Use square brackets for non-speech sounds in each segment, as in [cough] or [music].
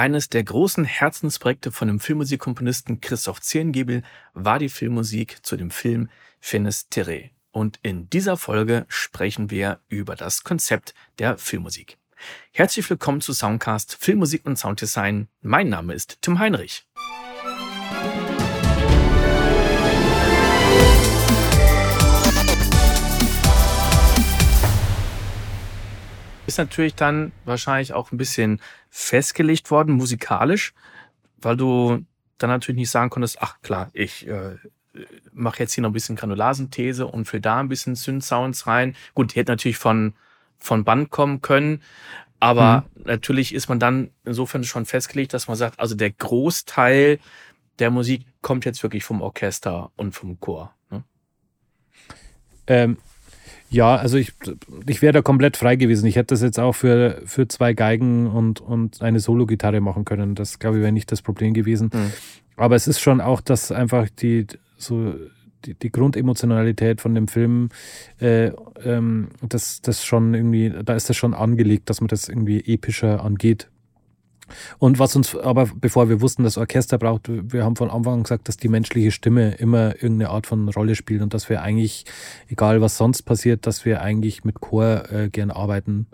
Eines der großen Herzensprojekte von dem Filmmusikkomponisten Christoph Zierengiebel war die Filmmusik zu dem Film Finisterre. Und in dieser Folge sprechen wir über das Konzept der Filmmusik. Herzlich willkommen zu Soundcast Filmmusik und Sounddesign. Mein Name ist Tim Heinrich. Natürlich dann wahrscheinlich auch ein bisschen festgelegt worden, musikalisch, weil du dann natürlich nicht sagen konntest, ach klar, ich äh, mache jetzt hier noch ein bisschen Granularsynthese und für da ein bisschen Synth-Sounds rein. Gut, die hätte natürlich von, von Band kommen können, aber mhm. natürlich ist man dann insofern schon festgelegt, dass man sagt, also der Großteil der Musik kommt jetzt wirklich vom Orchester und vom Chor. Ne? Ähm, ja, also ich, ich wäre da komplett frei gewesen. Ich hätte das jetzt auch für, für zwei Geigen und, und eine Solo-Gitarre machen können. Das, glaube ich, wäre nicht das Problem gewesen. Mhm. Aber es ist schon auch, dass einfach die, so die, die Grundemotionalität von dem Film, äh, ähm, das, das schon irgendwie, da ist das schon angelegt, dass man das irgendwie epischer angeht. Und was uns aber, bevor wir wussten, dass Orchester braucht, wir haben von Anfang an gesagt, dass die menschliche Stimme immer irgendeine Art von Rolle spielt und dass wir eigentlich, egal was sonst passiert, dass wir eigentlich mit Chor äh, gern arbeiten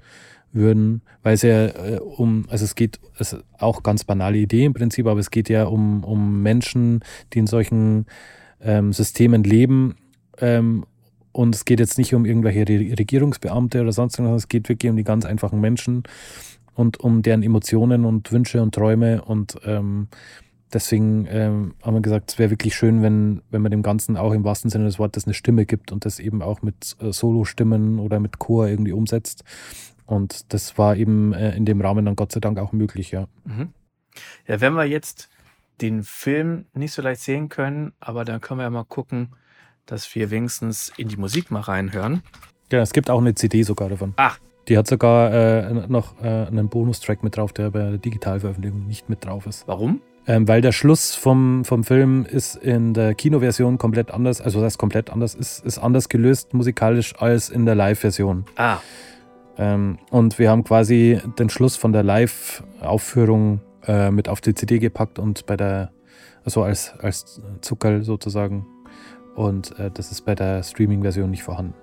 würden, weil es ja äh, um, also es geht, es ist auch ganz banale Idee im Prinzip, aber es geht ja um, um Menschen, die in solchen ähm, Systemen leben. Ähm, und es geht jetzt nicht um irgendwelche Regierungsbeamte oder sonst irgendwas, es geht wirklich um die ganz einfachen Menschen und um deren Emotionen und Wünsche und Träume. Und ähm, deswegen ähm, haben wir gesagt, es wäre wirklich schön, wenn, wenn man dem Ganzen auch im wahrsten Sinne des Wortes eine Stimme gibt und das eben auch mit äh, Solo-Stimmen oder mit Chor irgendwie umsetzt. Und das war eben äh, in dem Rahmen dann Gott sei Dank auch möglich, ja. Mhm. Ja, wenn wir jetzt den Film nicht so leicht sehen können, aber dann können wir ja mal gucken, dass wir wenigstens in die Musik mal reinhören. Ja, es gibt auch eine CD sogar davon. Ach, die hat sogar äh, noch äh, einen Bonustrack mit drauf, der bei der Digitalveröffentlichung nicht mit drauf ist. Warum? Ähm, weil der Schluss vom, vom Film ist in der Kinoversion komplett anders, also das heißt komplett anders, ist, ist anders gelöst musikalisch als in der Live-Version. Ah. Ähm, und wir haben quasi den Schluss von der Live-Aufführung äh, mit auf die CD gepackt und bei der, also als, als Zuckerl sozusagen. Und äh, das ist bei der Streaming-Version nicht vorhanden.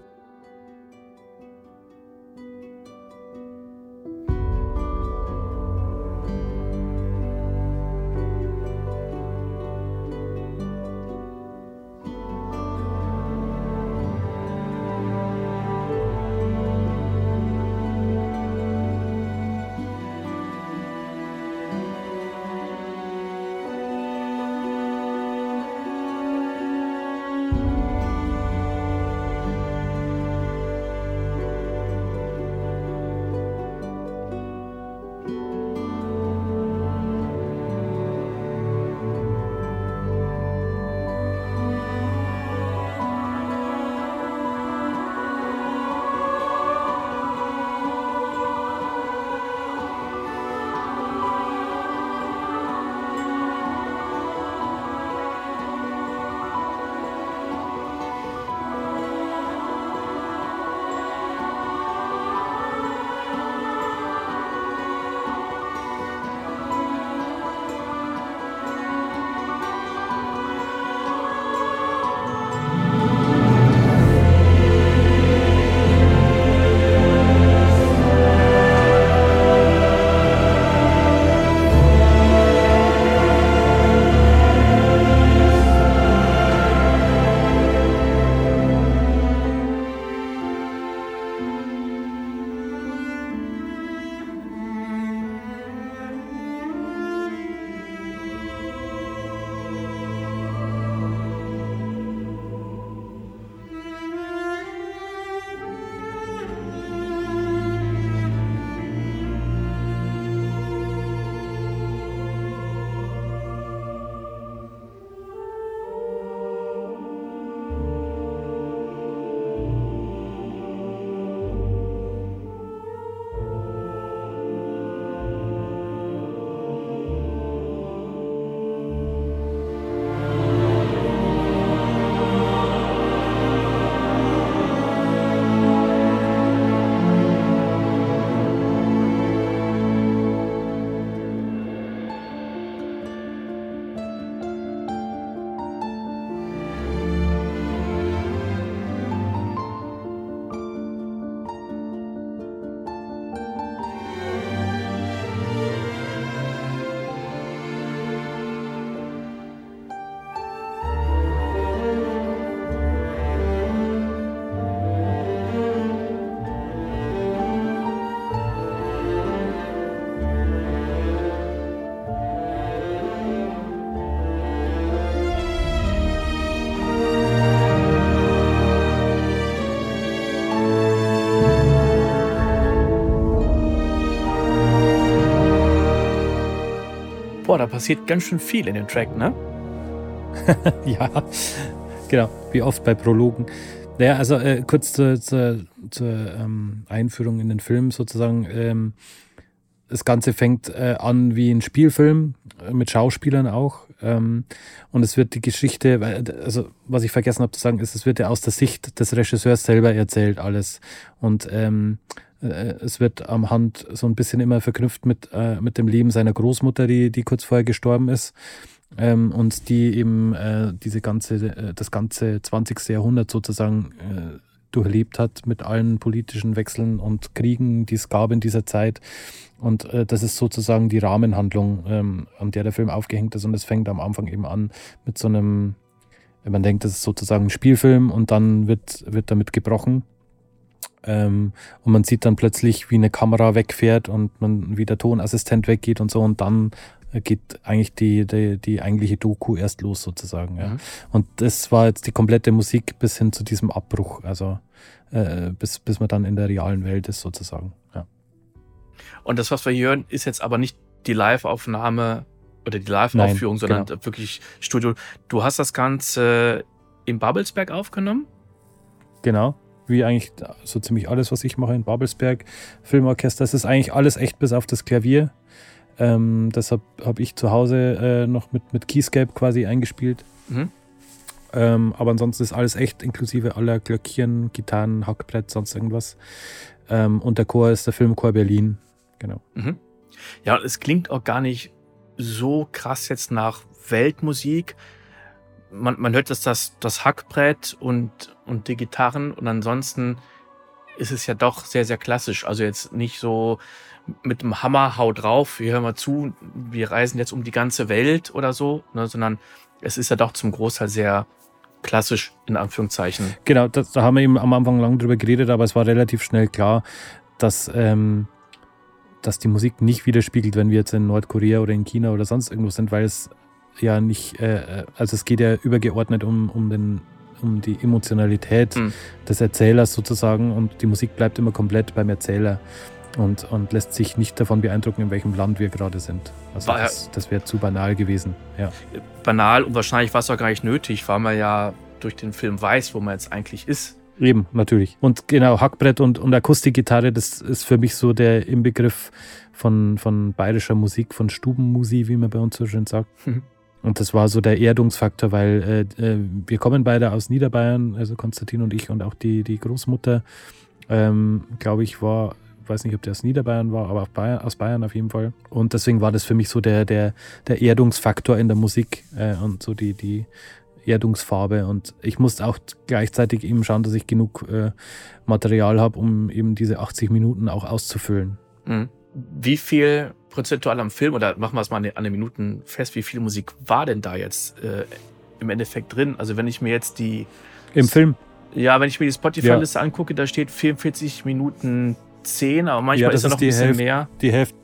Boah, da passiert ganz schön viel in dem Track, ne? [laughs] ja, genau, wie oft bei Prologen. Naja, also äh, kurz zur, zur, zur ähm, Einführung in den Film sozusagen. Ähm, das Ganze fängt äh, an wie ein Spielfilm, äh, mit Schauspielern auch. Ähm, und es wird die Geschichte, also was ich vergessen habe zu sagen, ist, es wird ja aus der Sicht des Regisseurs selber erzählt alles. Und ähm, äh, es wird am Hand so ein bisschen immer verknüpft mit, äh, mit dem Leben seiner Großmutter, die, die kurz vorher gestorben ist. Ähm, und die eben äh, diese ganze, äh, das ganze 20. Jahrhundert sozusagen äh, durchlebt hat mit allen politischen Wechseln und Kriegen, die es gab in dieser Zeit. Und äh, das ist sozusagen die Rahmenhandlung, ähm, an der der Film aufgehängt ist. Und es fängt am Anfang eben an mit so einem, wenn man denkt, das ist sozusagen ein Spielfilm und dann wird, wird damit gebrochen. Ähm, und man sieht dann plötzlich, wie eine Kamera wegfährt und man, wie der Tonassistent weggeht und so. Und dann geht eigentlich die, die, die eigentliche Doku erst los sozusagen. Ja. Mhm. Und das war jetzt die komplette Musik bis hin zu diesem Abbruch, also äh, bis, bis man dann in der realen Welt ist sozusagen. Ja. Und das, was wir hören, ist jetzt aber nicht die Live-Aufnahme oder die Live-Aufführung, sondern genau. wirklich Studio. Du hast das Ganze in Babelsberg aufgenommen? Genau wie eigentlich so ziemlich alles, was ich mache in Babelsberg, Filmorchester. Es ist eigentlich alles echt bis auf das Klavier. Ähm, deshalb habe ich zu Hause äh, noch mit, mit Keyscape quasi eingespielt. Mhm. Ähm, aber ansonsten ist alles echt, inklusive aller Glöckchen, Gitarren, Hackbrett, sonst irgendwas. Ähm, und der Chor ist der Filmchor Berlin. Genau. Mhm. Ja, es klingt auch gar nicht so krass jetzt nach Weltmusik. Man, man hört, dass das, das Hackbrett und, und die Gitarren und ansonsten ist es ja doch sehr, sehr klassisch. Also jetzt nicht so mit dem Hammer, hau drauf, wir hören mal zu, wir reisen jetzt um die ganze Welt oder so, ne, sondern es ist ja doch zum Großteil sehr klassisch, in Anführungszeichen. Genau, das, da haben wir eben am Anfang lang drüber geredet, aber es war relativ schnell klar, dass, ähm, dass die Musik nicht widerspiegelt, wenn wir jetzt in Nordkorea oder in China oder sonst irgendwo sind, weil es ja nicht, äh, äh also es geht ja übergeordnet um, um den um die Emotionalität mhm. des Erzählers sozusagen und die Musik bleibt immer komplett beim Erzähler und, und lässt sich nicht davon beeindrucken, in welchem Land wir gerade sind. Also war, das, das wäre zu banal gewesen. Ja. Banal und wahrscheinlich war es auch gar nicht nötig, weil man ja durch den Film weiß, wo man jetzt eigentlich ist. Eben, natürlich. Und genau, Hackbrett und, und Akustikgitarre, das ist für mich so der Inbegriff von, von bayerischer Musik, von Stubenmusik, wie man bei uns so schön sagt. Mhm. [laughs] Und das war so der Erdungsfaktor, weil äh, äh, wir kommen beide aus Niederbayern, also Konstantin und ich und auch die, die Großmutter, ähm, glaube ich, war weiß nicht, ob der aus Niederbayern war, aber Bayern, aus Bayern auf jeden Fall. Und deswegen war das für mich so der, der, der Erdungsfaktor in der Musik äh, und so die, die Erdungsfarbe. Und ich musste auch gleichzeitig eben schauen, dass ich genug äh, Material habe, um eben diese 80 Minuten auch auszufüllen. Mhm. Wie viel prozentual am Film, oder machen wir es mal an den Minuten fest, wie viel Musik war denn da jetzt äh, im Endeffekt drin? Also wenn ich mir jetzt die... Im Film? Ja, wenn ich mir die Spotify-Liste ja. angucke, da steht 44 Minuten 10, aber manchmal ja, ist da noch ein bisschen Hälfte, mehr. Die Hälfte,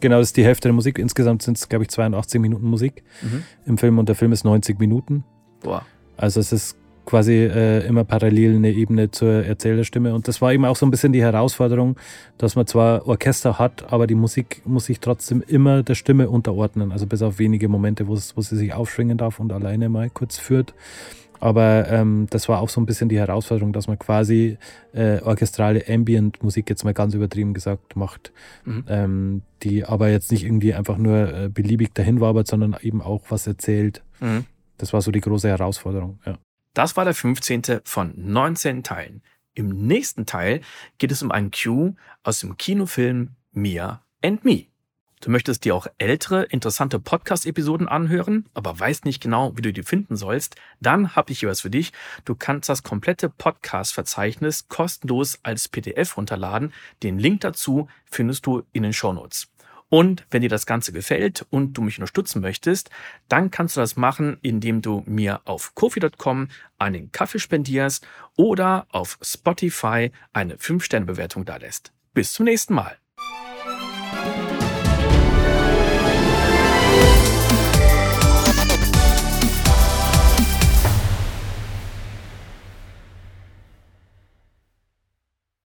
genau, das ist die Hälfte der Musik. Insgesamt sind es, glaube ich, 82 Minuten Musik mhm. im Film und der Film ist 90 Minuten. Boah. Also es ist quasi äh, immer parallel eine Ebene zur Erzählerstimme. Und das war eben auch so ein bisschen die Herausforderung, dass man zwar Orchester hat, aber die Musik muss sich trotzdem immer der Stimme unterordnen. Also bis auf wenige Momente, wo, wo sie sich aufschwingen darf und alleine mal kurz führt. Aber ähm, das war auch so ein bisschen die Herausforderung, dass man quasi äh, orchestrale Ambient-Musik, jetzt mal ganz übertrieben gesagt, macht, mhm. ähm, die aber jetzt nicht irgendwie einfach nur äh, beliebig dahin wabert, sondern eben auch was erzählt. Mhm. Das war so die große Herausforderung, ja. Das war der 15. von 19 Teilen. Im nächsten Teil geht es um einen Cue aus dem Kinofilm Mia and Me. Du möchtest dir auch ältere, interessante Podcast-Episoden anhören, aber weißt nicht genau, wie du die finden sollst, dann habe ich hier was für dich. Du kannst das komplette Podcast-Verzeichnis kostenlos als PDF runterladen. Den Link dazu findest du in den Shownotes. Und wenn dir das Ganze gefällt und du mich unterstützen möchtest, dann kannst du das machen, indem du mir auf kofi.com einen Kaffee spendierst oder auf Spotify eine 5-Sterne-Bewertung da lässt. Bis zum nächsten Mal.